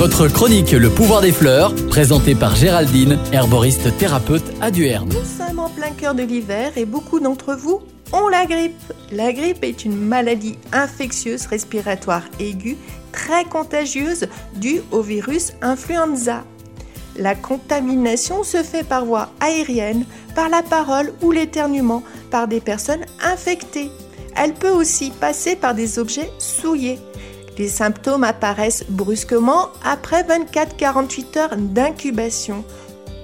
Votre chronique Le pouvoir des fleurs, présentée par Géraldine, herboriste thérapeute à Duerne. Nous sommes en plein cœur de l'hiver et beaucoup d'entre vous ont la grippe. La grippe est une maladie infectieuse respiratoire aiguë très contagieuse due au virus influenza. La contamination se fait par voie aérienne, par la parole ou l'éternuement par des personnes infectées. Elle peut aussi passer par des objets souillés. Les symptômes apparaissent brusquement après 24-48 heures d'incubation.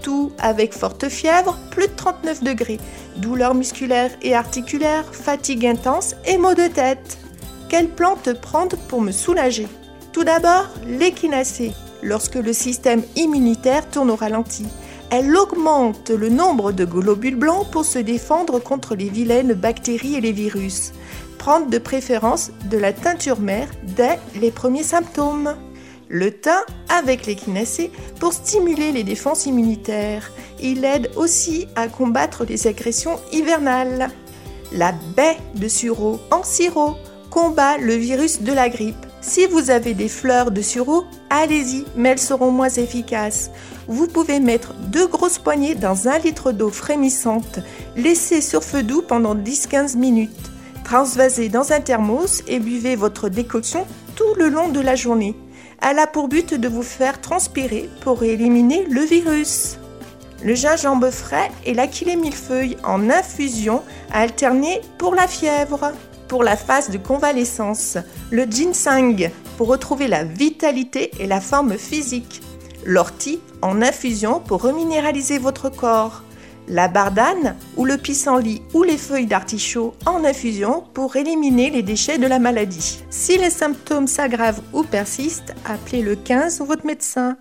Tout avec forte fièvre, plus de 39 degrés, douleurs musculaires et articulaires, fatigue intense et maux de tête. Quelle plante prendre pour me soulager? Tout d'abord, l'échinacée. Lorsque le système immunitaire tourne au ralenti, elle augmente le nombre de globules blancs pour se défendre contre les vilaines bactéries et les virus prendre de préférence de la teinture mère dès les premiers symptômes. Le thym avec l'échinacée pour stimuler les défenses immunitaires. Il aide aussi à combattre les agressions hivernales. La baie de sureau en sirop combat le virus de la grippe. Si vous avez des fleurs de sureau, allez-y, mais elles seront moins efficaces. Vous pouvez mettre deux grosses poignées dans un litre d'eau frémissante. Laissez sur feu doux pendant 10-15 minutes. Transvasez dans un thermos et buvez votre décoction tout le long de la journée. Elle a pour but de vous faire transpirer pour éliminer le virus. Le gingembre frais et l'aquilée millefeuille en infusion à alterner pour la fièvre. Pour la phase de convalescence, le ginseng pour retrouver la vitalité et la forme physique. L'ortie en infusion pour reminéraliser votre corps la bardane ou le pissenlit ou les feuilles d'artichaut en infusion pour éliminer les déchets de la maladie. Si les symptômes s'aggravent ou persistent, appelez le 15 ou votre médecin.